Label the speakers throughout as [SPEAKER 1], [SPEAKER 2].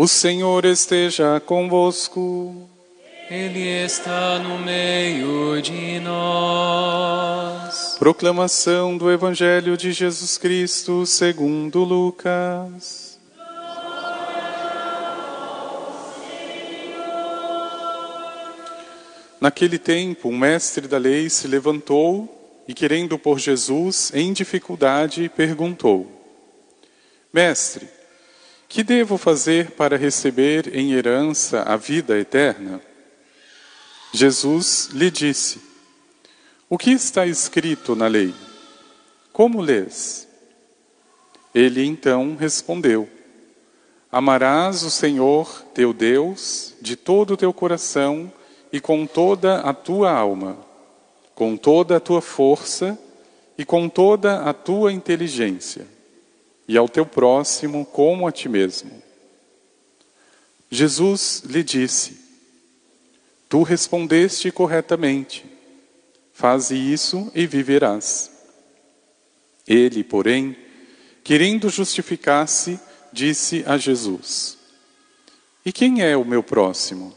[SPEAKER 1] O Senhor esteja convosco.
[SPEAKER 2] Ele está no meio de nós.
[SPEAKER 1] Proclamação do Evangelho de Jesus Cristo segundo Lucas. Naquele tempo, um mestre da lei se levantou e, querendo pôr Jesus em dificuldade, perguntou: Mestre, que devo fazer para receber em herança a vida eterna? Jesus lhe disse: O que está escrito na lei? Como lês? Ele então respondeu: Amarás o Senhor teu Deus de todo o teu coração e com toda a tua alma, com toda a tua força e com toda a tua inteligência, e ao teu próximo como a ti mesmo. Jesus lhe disse: Tu respondeste corretamente. Faze isso e viverás. Ele, porém, querendo justificar-se, disse a Jesus: E quem é o meu próximo?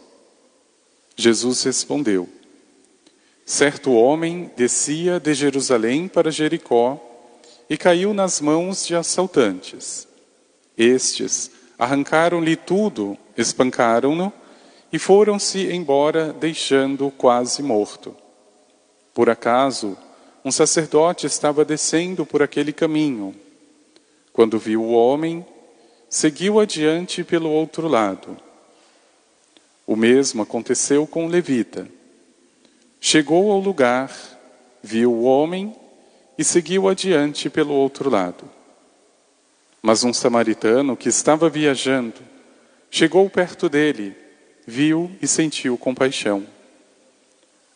[SPEAKER 1] Jesus respondeu: Certo homem descia de Jerusalém para Jericó e caiu nas mãos de assaltantes. Estes arrancaram-lhe tudo, espancaram-no e foram-se embora, deixando-o quase morto. Por acaso, um sacerdote estava descendo por aquele caminho. Quando viu o homem, seguiu adiante pelo outro lado. O mesmo aconteceu com o levita. Chegou ao lugar, viu o homem e seguiu adiante pelo outro lado. Mas um samaritano que estava viajando chegou perto dele viu e sentiu compaixão.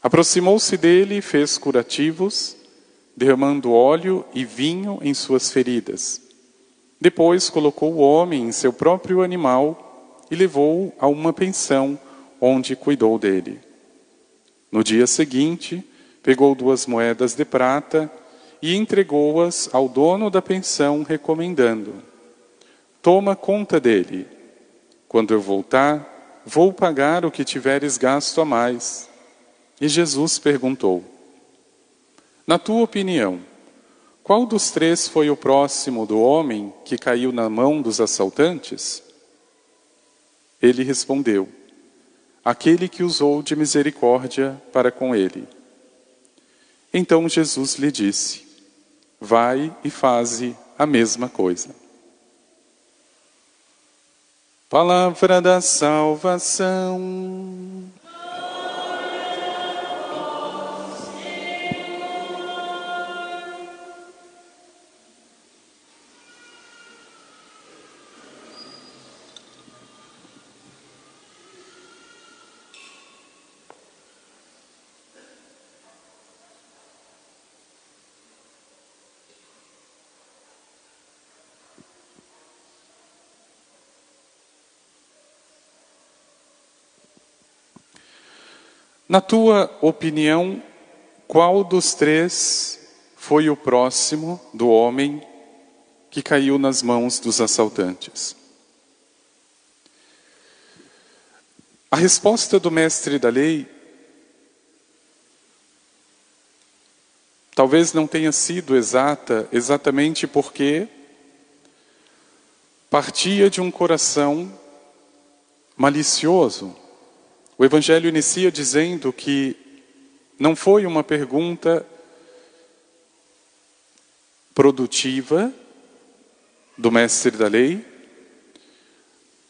[SPEAKER 1] Aproximou-se dele e fez curativos, derramando óleo e vinho em suas feridas. Depois colocou o homem em seu próprio animal e levou-o a uma pensão, onde cuidou dele. No dia seguinte, pegou duas moedas de prata e entregou-as ao dono da pensão, recomendando: Toma conta dele. Quando eu voltar, Vou pagar o que tiveres gasto a mais. E Jesus perguntou: Na tua opinião, qual dos três foi o próximo do homem que caiu na mão dos assaltantes? Ele respondeu: Aquele que usou de misericórdia para com ele. Então Jesus lhe disse: Vai e faze a mesma coisa. Palavra da salvação. Na tua opinião, qual dos três foi o próximo do homem que caiu nas mãos dos assaltantes? A resposta do mestre da lei talvez não tenha sido exata, exatamente porque partia de um coração malicioso o Evangelho inicia dizendo que não foi uma pergunta produtiva do mestre da lei,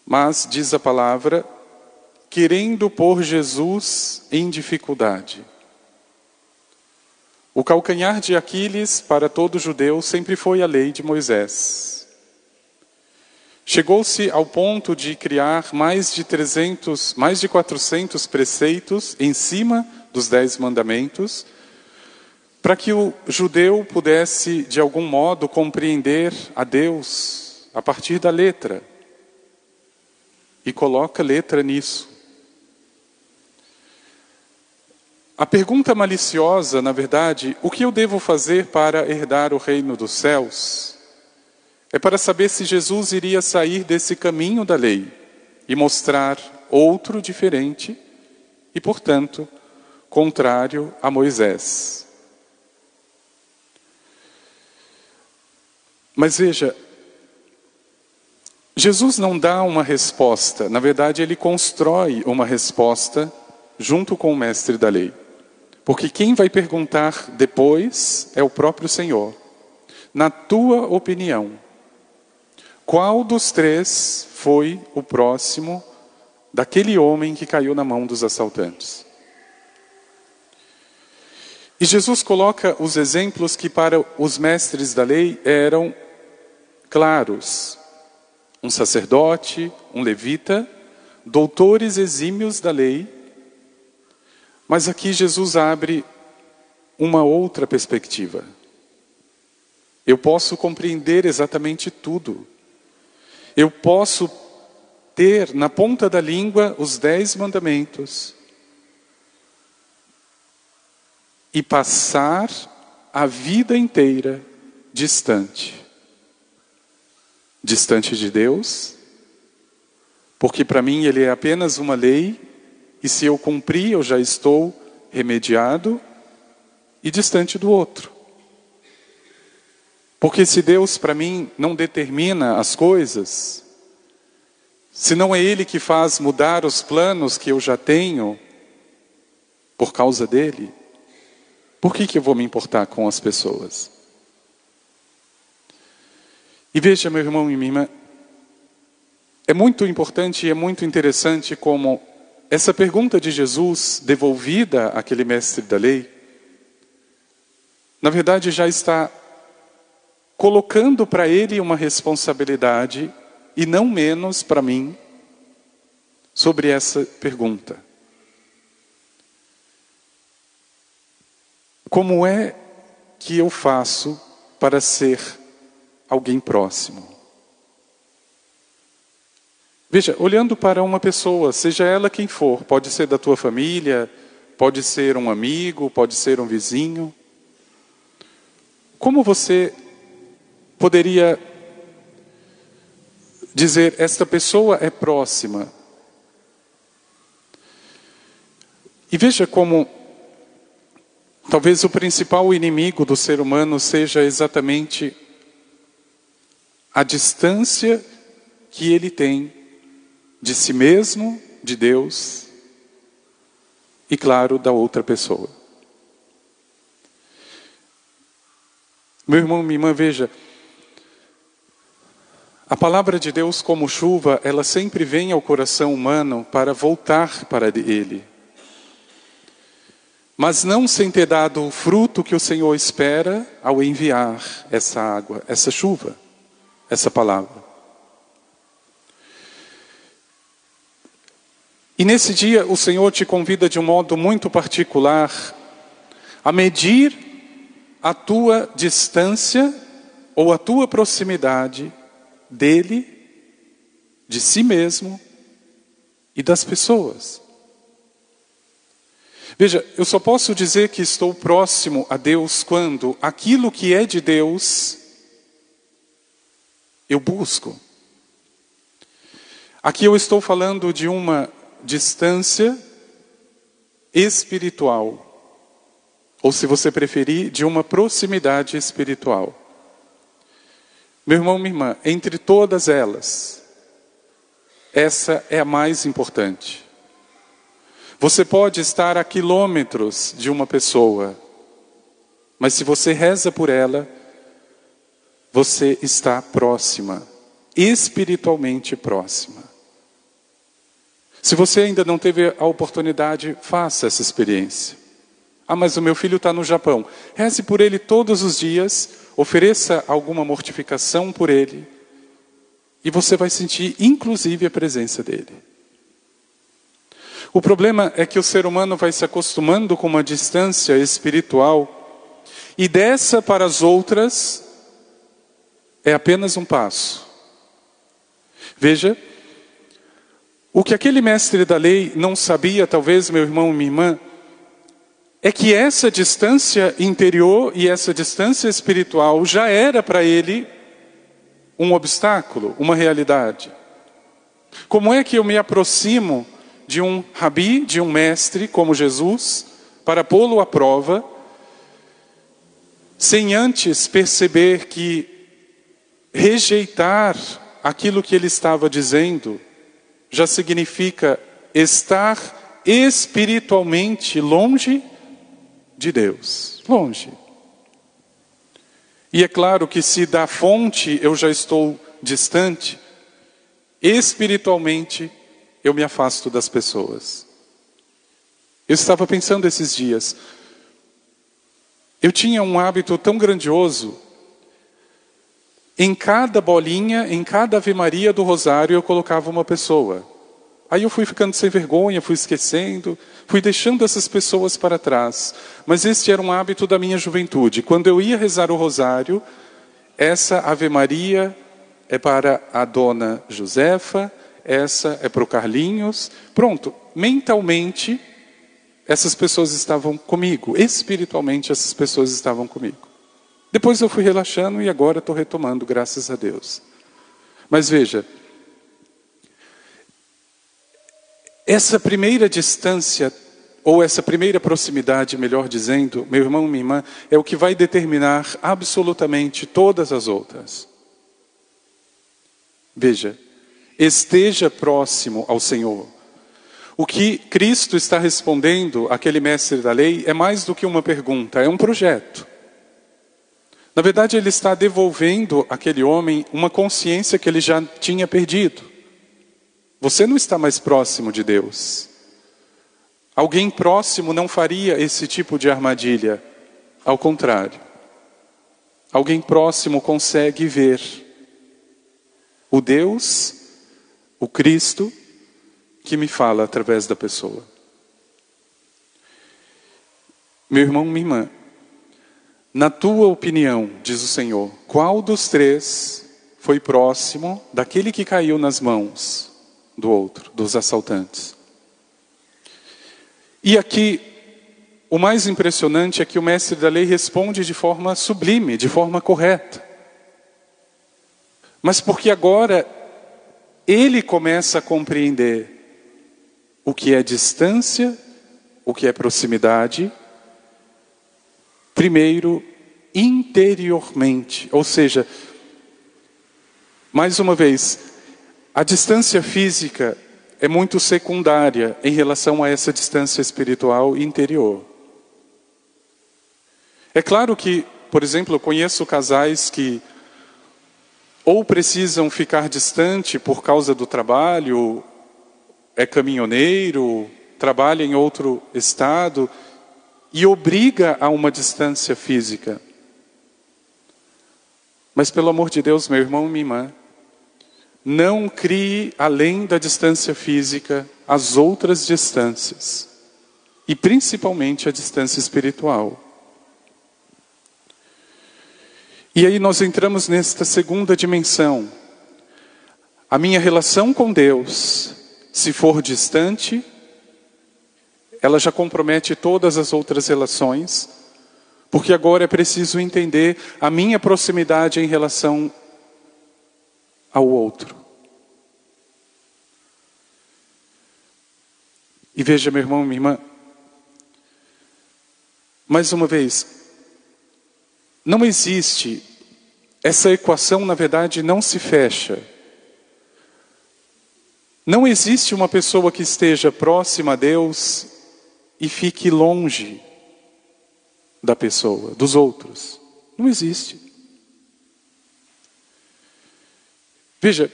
[SPEAKER 1] mas, diz a palavra, querendo pôr Jesus em dificuldade. O calcanhar de Aquiles para todo judeu sempre foi a lei de Moisés. Chegou-se ao ponto de criar mais de 300, mais de 400 preceitos em cima dos dez mandamentos, para que o judeu pudesse, de algum modo, compreender a Deus a partir da letra. E coloca letra nisso. A pergunta maliciosa, na verdade, o que eu devo fazer para herdar o reino dos céus? É para saber se Jesus iria sair desse caminho da lei, e mostrar outro diferente e, portanto, contrário a Moisés. Mas veja, Jesus não dá uma resposta, na verdade, ele constrói uma resposta junto com o mestre da lei. Porque quem vai perguntar depois é o próprio Senhor. Na tua opinião, qual dos três foi o próximo daquele homem que caiu na mão dos assaltantes? E Jesus coloca os exemplos que para os mestres da lei eram claros: um sacerdote, um levita, doutores exímios da lei mas aqui Jesus abre uma outra perspectiva. Eu posso compreender exatamente tudo. Eu posso ter na ponta da língua os dez mandamentos e passar a vida inteira distante. Distante de Deus, porque para mim ele é apenas uma lei e se eu cumprir, eu já estou remediado e distante do outro. Porque se Deus para mim não determina as coisas, se não é Ele que faz mudar os planos que eu já tenho por causa dele, por que, que eu vou me importar com as pessoas? E veja, meu irmão e minha irmã, é muito importante e é muito interessante como essa pergunta de Jesus, devolvida àquele mestre da lei, na verdade já está colocando para ele uma responsabilidade, e não menos para mim, sobre essa pergunta. Como é que eu faço para ser alguém próximo? Veja, olhando para uma pessoa, seja ela quem for, pode ser da tua família, pode ser um amigo, pode ser um vizinho. Como você poderia dizer, esta pessoa é próxima? E veja como talvez o principal inimigo do ser humano seja exatamente a distância que ele tem de si mesmo, de Deus e, claro, da outra pessoa. Meu irmão, minha irmã, veja, a palavra de Deus, como chuva, ela sempre vem ao coração humano para voltar para Ele. Mas não sem ter dado o fruto que o Senhor espera ao enviar essa água, essa chuva, essa palavra. E nesse dia o Senhor te convida de um modo muito particular a medir a tua distância ou a tua proximidade dele, de si mesmo e das pessoas. Veja, eu só posso dizer que estou próximo a Deus quando aquilo que é de Deus eu busco. Aqui eu estou falando de uma distância espiritual, ou se você preferir, de uma proximidade espiritual. Meu irmão, minha irmã, entre todas elas, essa é a mais importante. Você pode estar a quilômetros de uma pessoa, mas se você reza por ela, você está próxima, espiritualmente próxima. Se você ainda não teve a oportunidade, faça essa experiência. Ah, mas o meu filho está no Japão. Reze por ele todos os dias, ofereça alguma mortificação por ele, e você vai sentir, inclusive, a presença dele. O problema é que o ser humano vai se acostumando com uma distância espiritual, e dessa para as outras é apenas um passo. Veja, o que aquele mestre da lei não sabia, talvez meu irmão e minha irmã, é que essa distância interior e essa distância espiritual já era para ele um obstáculo, uma realidade. Como é que eu me aproximo de um rabi, de um mestre como Jesus, para pô-lo à prova, sem antes perceber que rejeitar aquilo que ele estava dizendo já significa estar espiritualmente longe de Deus. Longe. E é claro que se da fonte eu já estou distante, espiritualmente eu me afasto das pessoas. Eu estava pensando esses dias, eu tinha um hábito tão grandioso, em cada bolinha, em cada Ave Maria do Rosário eu colocava uma pessoa. Aí eu fui ficando sem vergonha, fui esquecendo, fui deixando essas pessoas para trás. Mas este era um hábito da minha juventude. Quando eu ia rezar o rosário, essa Ave Maria é para a dona Josefa, essa é para o Carlinhos. Pronto, mentalmente essas pessoas estavam comigo, espiritualmente essas pessoas estavam comigo. Depois eu fui relaxando e agora estou retomando, graças a Deus. Mas veja, essa primeira distância, ou essa primeira proximidade, melhor dizendo, meu irmão, minha irmã, é o que vai determinar absolutamente todas as outras. Veja, esteja próximo ao Senhor. O que Cristo está respondendo àquele mestre da lei é mais do que uma pergunta, é um projeto. Na verdade, ele está devolvendo àquele homem uma consciência que ele já tinha perdido. Você não está mais próximo de Deus. Alguém próximo não faria esse tipo de armadilha. Ao contrário. Alguém próximo consegue ver o Deus, o Cristo, que me fala através da pessoa. Meu irmão, minha irmã, na tua opinião, diz o Senhor, qual dos três foi próximo daquele que caiu nas mãos do outro, dos assaltantes? E aqui, o mais impressionante é que o mestre da lei responde de forma sublime, de forma correta. Mas porque agora ele começa a compreender o que é distância, o que é proximidade, primeiro interiormente, ou seja, mais uma vez, a distância física é muito secundária em relação a essa distância espiritual interior. É claro que, por exemplo, eu conheço casais que ou precisam ficar distante por causa do trabalho, é caminhoneiro, trabalha em outro estado e obriga a uma distância física. Mas pelo amor de Deus, meu irmão e minha irmã, não crie além da distância física as outras distâncias, e principalmente a distância espiritual. E aí nós entramos nesta segunda dimensão. A minha relação com Deus, se for distante, ela já compromete todas as outras relações, porque agora é preciso entender a minha proximidade em relação ao outro. E veja, meu irmão, minha irmã, mais uma vez, não existe, essa equação, na verdade, não se fecha. Não existe uma pessoa que esteja próxima a Deus e fique longe da pessoa, dos outros. Não existe. Veja,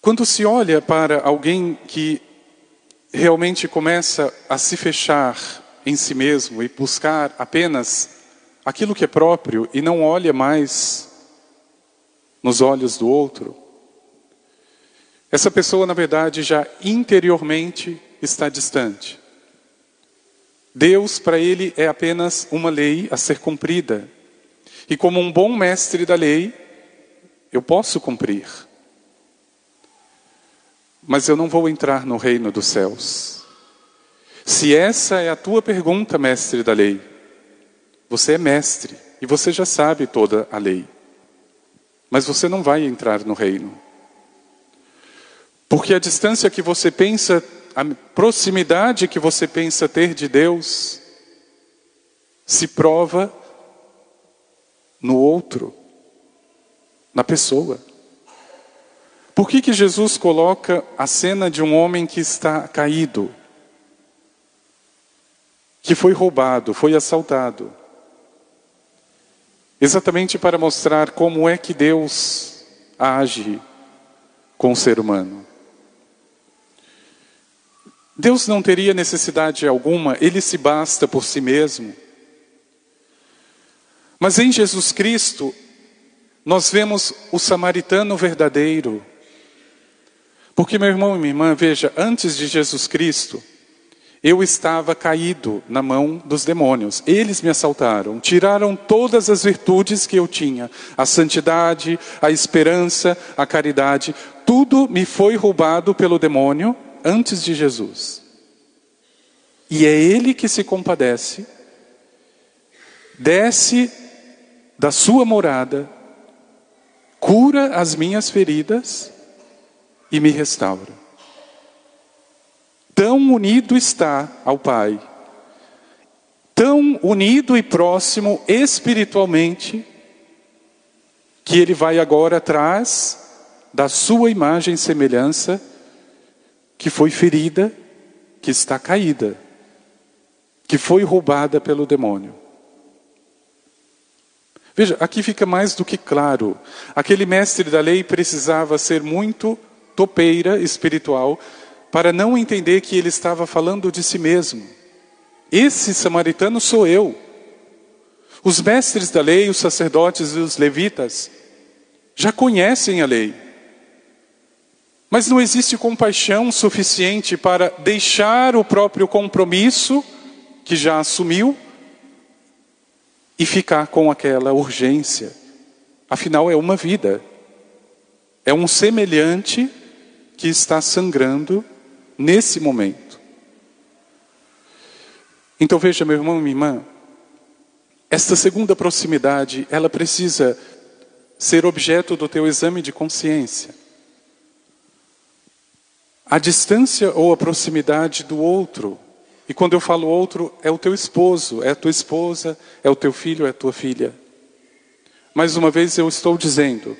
[SPEAKER 1] quando se olha para alguém que realmente começa a se fechar em si mesmo e buscar apenas aquilo que é próprio e não olha mais nos olhos do outro, essa pessoa, na verdade, já interiormente está distante. Deus, para ele, é apenas uma lei a ser cumprida. E como um bom mestre da lei, eu posso cumprir. Mas eu não vou entrar no reino dos céus. Se essa é a tua pergunta, mestre da lei, você é mestre e você já sabe toda a lei. Mas você não vai entrar no reino. Porque a distância que você pensa, a proximidade que você pensa ter de Deus, se prova no outro, na pessoa. Por que, que Jesus coloca a cena de um homem que está caído, que foi roubado, foi assaltado? Exatamente para mostrar como é que Deus age com o ser humano. Deus não teria necessidade alguma, ele se basta por si mesmo. Mas em Jesus Cristo, nós vemos o samaritano verdadeiro. Porque, meu irmão e minha irmã, veja, antes de Jesus Cristo, eu estava caído na mão dos demônios. Eles me assaltaram, tiraram todas as virtudes que eu tinha: a santidade, a esperança, a caridade. Tudo me foi roubado pelo demônio antes de Jesus. E é Ele que se compadece, desce da sua morada, cura as minhas feridas e me restaura tão unido está ao Pai, tão unido e próximo espiritualmente, que ele vai agora atrás da sua imagem e semelhança, que foi ferida, que está caída, que foi roubada pelo demônio. Veja, aqui fica mais do que claro. Aquele mestre da lei precisava ser muito topeira espiritual para não entender que ele estava falando de si mesmo. Esse samaritano sou eu. Os mestres da lei, os sacerdotes e os levitas já conhecem a lei. Mas não existe compaixão suficiente para deixar o próprio compromisso que já assumiu e ficar com aquela urgência. Afinal, é uma vida. É um semelhante que está sangrando nesse momento. Então veja, meu irmão e minha irmã, esta segunda proximidade, ela precisa ser objeto do teu exame de consciência. A distância ou a proximidade do outro, e quando eu falo outro, é o teu esposo, é a tua esposa, é o teu filho, é a tua filha. Mais uma vez eu estou dizendo,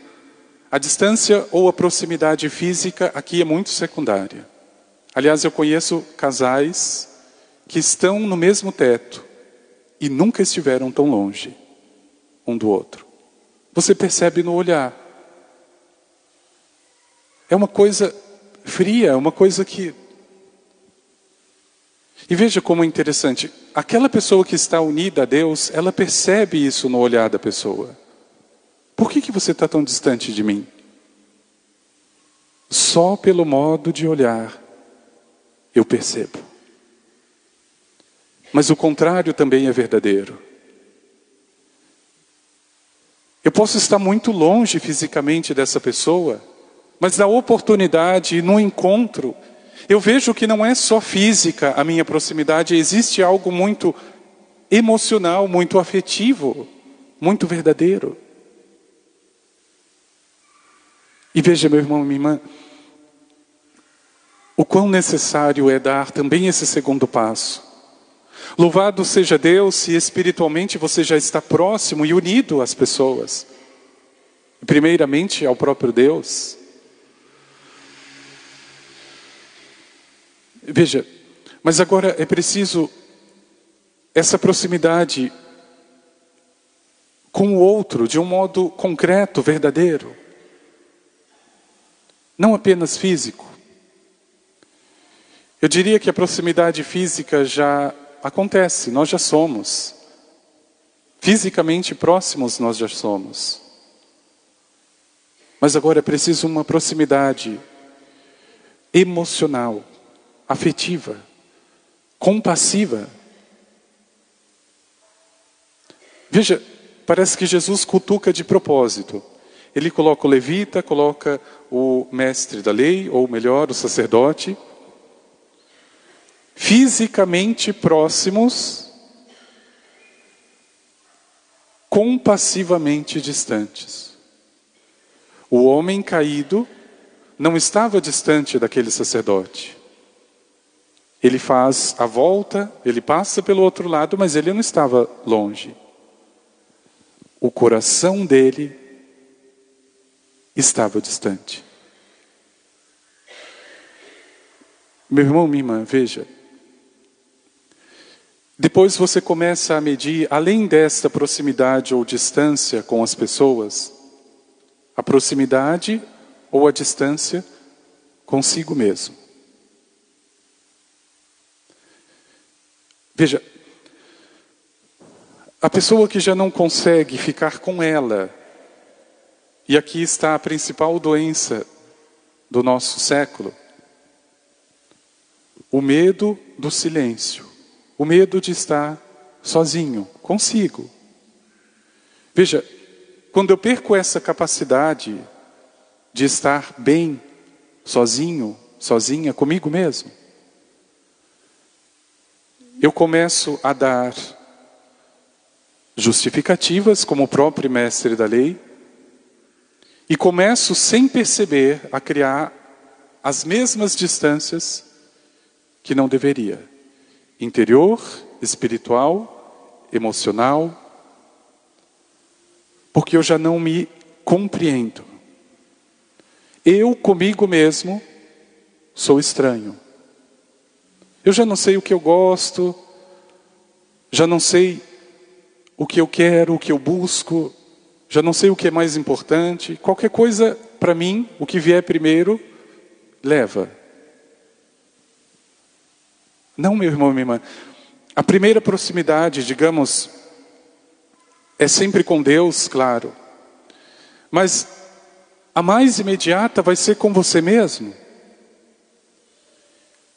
[SPEAKER 1] a distância ou a proximidade física aqui é muito secundária. Aliás, eu conheço casais que estão no mesmo teto e nunca estiveram tão longe um do outro. Você percebe no olhar. É uma coisa fria, é uma coisa que. E veja como é interessante: aquela pessoa que está unida a Deus, ela percebe isso no olhar da pessoa. Por que, que você está tão distante de mim? Só pelo modo de olhar eu percebo. Mas o contrário também é verdadeiro. Eu posso estar muito longe fisicamente dessa pessoa, mas na oportunidade, no encontro, eu vejo que não é só física a minha proximidade, existe algo muito emocional, muito afetivo, muito verdadeiro. E veja, meu irmão, minha irmã, o quão necessário é dar também esse segundo passo. Louvado seja Deus se espiritualmente você já está próximo e unido às pessoas. Primeiramente ao próprio Deus. Veja, mas agora é preciso essa proximidade com o outro de um modo concreto, verdadeiro. Não apenas físico. Eu diria que a proximidade física já acontece, nós já somos. Fisicamente próximos nós já somos. Mas agora é preciso uma proximidade emocional, afetiva, compassiva. Veja, parece que Jesus cutuca de propósito. Ele coloca o levita, coloca o mestre da lei, ou melhor, o sacerdote fisicamente próximos, compassivamente distantes. O homem caído não estava distante daquele sacerdote. Ele faz a volta, ele passa pelo outro lado, mas ele não estava longe. O coração dele estava distante. Meu irmão, minha irmã, veja. Depois você começa a medir, além desta proximidade ou distância com as pessoas, a proximidade ou a distância consigo mesmo. Veja, a pessoa que já não consegue ficar com ela, e aqui está a principal doença do nosso século, o medo do silêncio, o medo de estar sozinho, consigo. Veja, quando eu perco essa capacidade de estar bem, sozinho, sozinha, comigo mesmo, eu começo a dar justificativas, como o próprio mestre da lei, e começo, sem perceber, a criar as mesmas distâncias que não deveria interior, espiritual, emocional, porque eu já não me compreendo. Eu comigo mesmo sou estranho. Eu já não sei o que eu gosto, já não sei o que eu quero, o que eu busco, já não sei o que é mais importante. Qualquer coisa, para mim, o que vier primeiro, leva. Não, meu irmão, minha irmã. A primeira proximidade, digamos, é sempre com Deus, claro. Mas a mais imediata vai ser com você mesmo.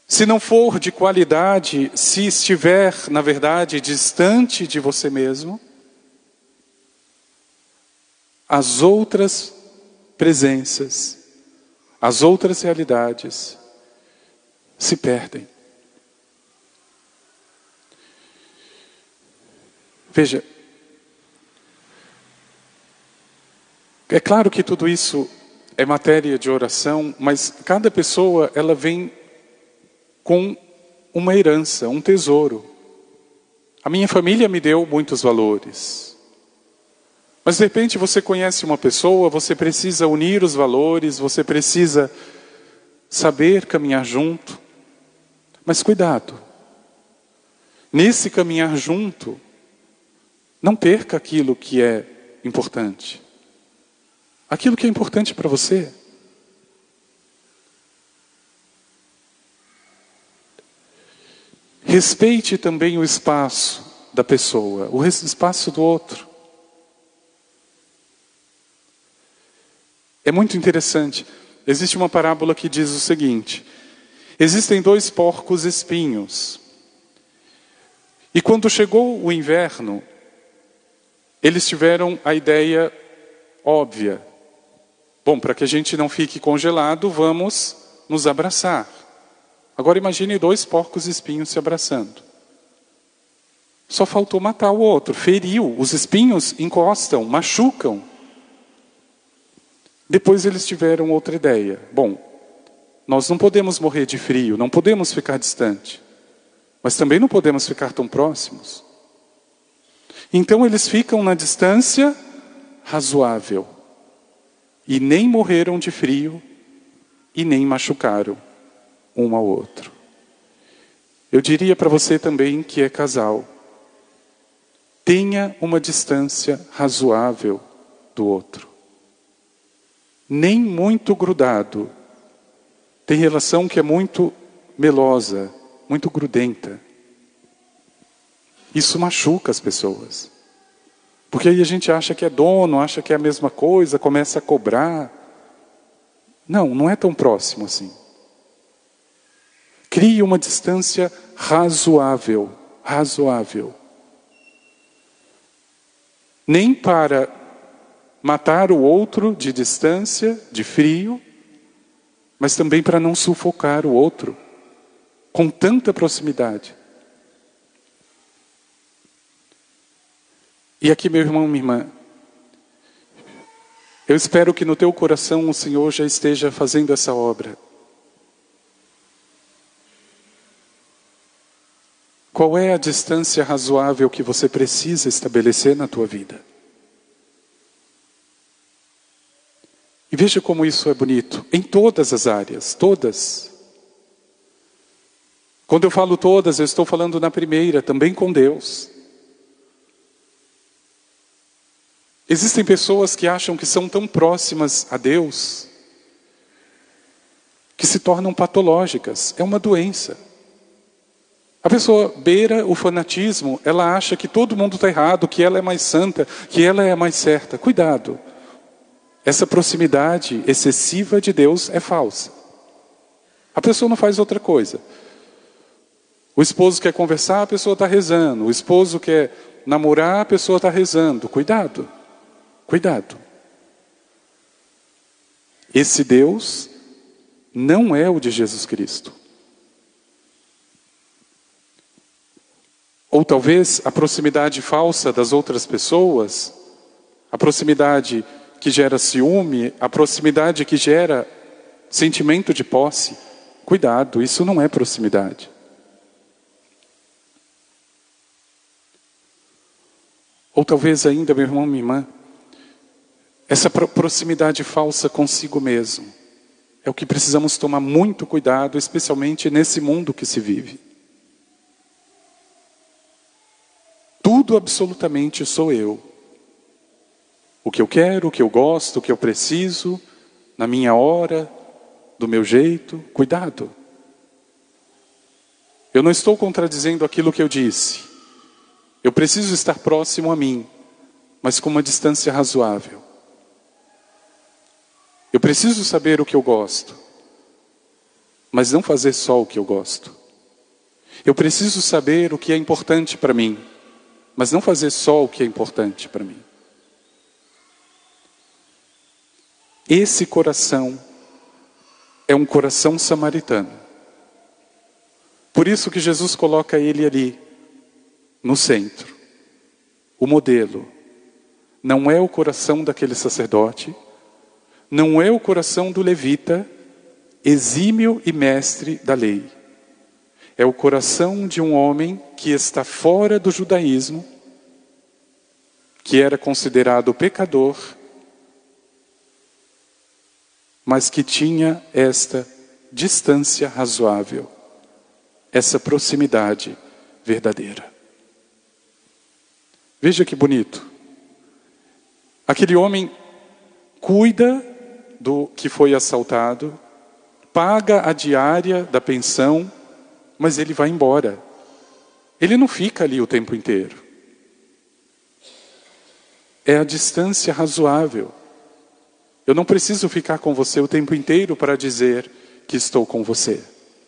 [SPEAKER 1] Se não for de qualidade, se estiver, na verdade, distante de você mesmo, as outras presenças, as outras realidades se perdem. Veja, é claro que tudo isso é matéria de oração, mas cada pessoa ela vem com uma herança, um tesouro. A minha família me deu muitos valores. Mas de repente você conhece uma pessoa, você precisa unir os valores, você precisa saber caminhar junto. Mas cuidado. Nesse caminhar junto, não perca aquilo que é importante. Aquilo que é importante para você. Respeite também o espaço da pessoa, o espaço do outro. É muito interessante. Existe uma parábola que diz o seguinte: existem dois porcos espinhos. E quando chegou o inverno, eles tiveram a ideia óbvia: bom, para que a gente não fique congelado, vamos nos abraçar. Agora imagine dois porcos espinhos se abraçando. Só faltou matar o outro, feriu, os espinhos encostam, machucam. Depois eles tiveram outra ideia. Bom, nós não podemos morrer de frio, não podemos ficar distante, mas também não podemos ficar tão próximos. Então eles ficam na distância razoável. E nem morreram de frio e nem machucaram um ao outro. Eu diria para você também que é casal. Tenha uma distância razoável do outro. Nem muito grudado. Tem relação que é muito melosa, muito grudenta. Isso machuca as pessoas. Porque aí a gente acha que é dono, acha que é a mesma coisa, começa a cobrar. Não, não é tão próximo assim. Crie uma distância razoável, razoável. Nem para matar o outro de distância, de frio, mas também para não sufocar o outro com tanta proximidade. E aqui, meu irmão, minha irmã, Eu espero que no teu coração o Senhor já esteja fazendo essa obra. Qual é a distância razoável que você precisa estabelecer na tua vida? E veja como isso é bonito, em todas as áreas, todas. Quando eu falo todas, eu estou falando na primeira, também com Deus. Existem pessoas que acham que são tão próximas a Deus que se tornam patológicas. É uma doença. A pessoa beira o fanatismo, ela acha que todo mundo está errado, que ela é mais santa, que ela é mais certa. Cuidado. Essa proximidade excessiva de Deus é falsa. A pessoa não faz outra coisa. O esposo quer conversar, a pessoa está rezando. O esposo quer namorar, a pessoa está rezando. Cuidado. Cuidado. Esse Deus não é o de Jesus Cristo. Ou talvez a proximidade falsa das outras pessoas, a proximidade que gera ciúme, a proximidade que gera sentimento de posse. Cuidado, isso não é proximidade. Ou talvez ainda, meu irmão, minha irmã, essa proximidade falsa consigo mesmo é o que precisamos tomar muito cuidado, especialmente nesse mundo que se vive. Tudo absolutamente sou eu. O que eu quero, o que eu gosto, o que eu preciso, na minha hora, do meu jeito, cuidado. Eu não estou contradizendo aquilo que eu disse. Eu preciso estar próximo a mim, mas com uma distância razoável. Eu preciso saber o que eu gosto, mas não fazer só o que eu gosto. Eu preciso saber o que é importante para mim, mas não fazer só o que é importante para mim. Esse coração é um coração samaritano. Por isso que Jesus coloca ele ali, no centro. O modelo não é o coração daquele sacerdote, não é o coração do levita, exímio e mestre da lei. É o coração de um homem que está fora do judaísmo, que era considerado pecador, mas que tinha esta distância razoável, essa proximidade verdadeira. Veja que bonito. Aquele homem cuida do que foi assaltado, paga a diária da pensão, mas ele vai embora. Ele não fica ali o tempo inteiro. É a distância razoável. Eu não preciso ficar com você o tempo inteiro para dizer que estou com você.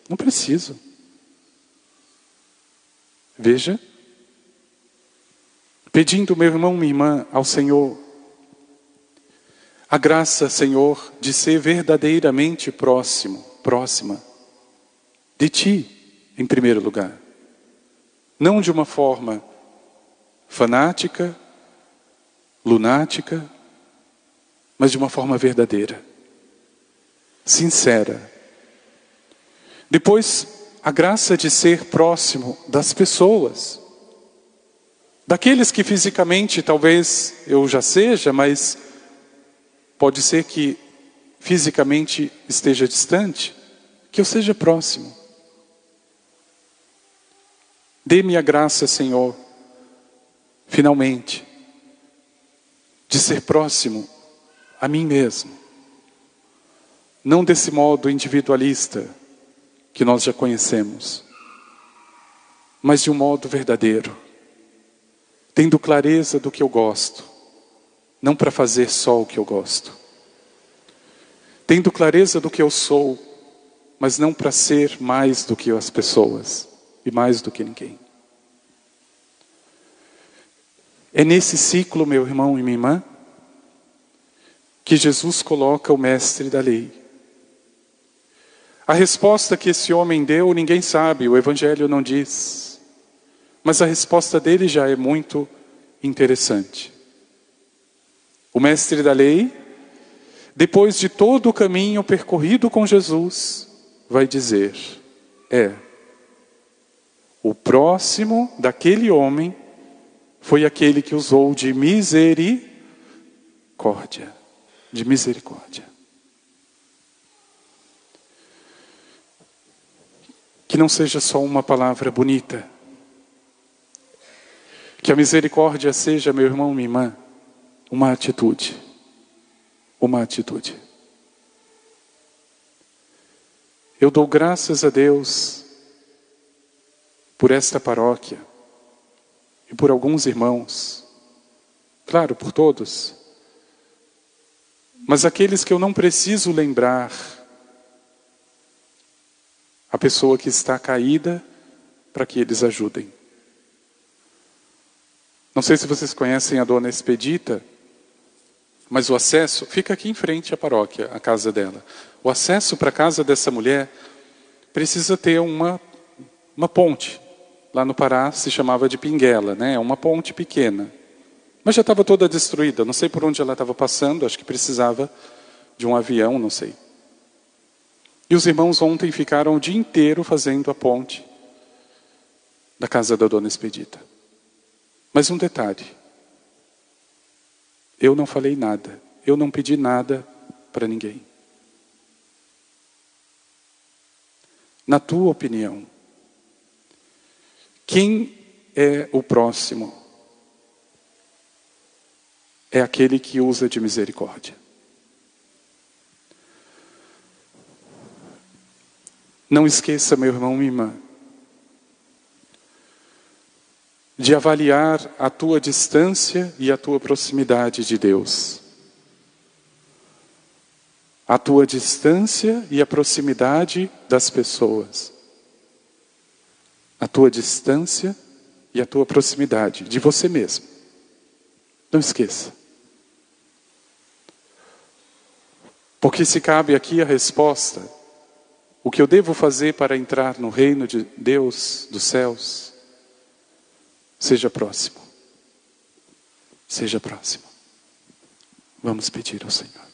[SPEAKER 1] Não preciso. Veja. Pedindo, meu irmão, minha irmã, ao Senhor a graça, Senhor, de ser verdadeiramente próximo, próxima de Ti, em primeiro lugar. Não de uma forma fanática, lunática, mas de uma forma verdadeira, sincera. Depois, a graça de ser próximo das pessoas, daqueles que fisicamente talvez eu já seja, mas Pode ser que fisicamente esteja distante, que eu seja próximo. Dê-me a graça, Senhor, finalmente, de ser próximo a mim mesmo. Não desse modo individualista que nós já conhecemos, mas de um modo verdadeiro, tendo clareza do que eu gosto não para fazer só o que eu gosto. Tendo clareza do que eu sou, mas não para ser mais do que as pessoas e mais do que ninguém. É nesse ciclo, meu irmão e minha irmã, que Jesus coloca o mestre da lei. A resposta que esse homem deu, ninguém sabe, o Evangelho não diz. Mas a resposta dele já é muito interessante. O mestre da lei depois de todo o caminho percorrido com Jesus, vai dizer: É, o próximo daquele homem foi aquele que usou de misericórdia. De misericórdia. Que não seja só uma palavra bonita. Que a misericórdia seja, meu irmão, minha irmã, uma atitude. Uma atitude. Eu dou graças a Deus por esta paróquia e por alguns irmãos, claro, por todos, mas aqueles que eu não preciso lembrar, a pessoa que está caída, para que eles ajudem. Não sei se vocês conhecem a dona Expedita, mas o acesso fica aqui em frente à paróquia, a casa dela. O acesso para a casa dessa mulher precisa ter uma, uma ponte. Lá no Pará se chamava de Pinguela, né? É uma ponte pequena. Mas já estava toda destruída, não sei por onde ela estava passando, acho que precisava de um avião, não sei. E os irmãos ontem ficaram o dia inteiro fazendo a ponte da casa da dona Expedita. Mas um detalhe: eu não falei nada, eu não pedi nada para ninguém. Na tua opinião, quem é o próximo? É aquele que usa de misericórdia. Não esqueça, meu irmão, minha irmã, de avaliar a tua distância e a tua proximidade de Deus. A tua distância e a proximidade das pessoas. A tua distância e a tua proximidade de você mesmo. Não esqueça. Porque se cabe aqui a resposta, o que eu devo fazer para entrar no reino de Deus dos céus? Seja próximo. Seja próximo. Vamos pedir ao Senhor.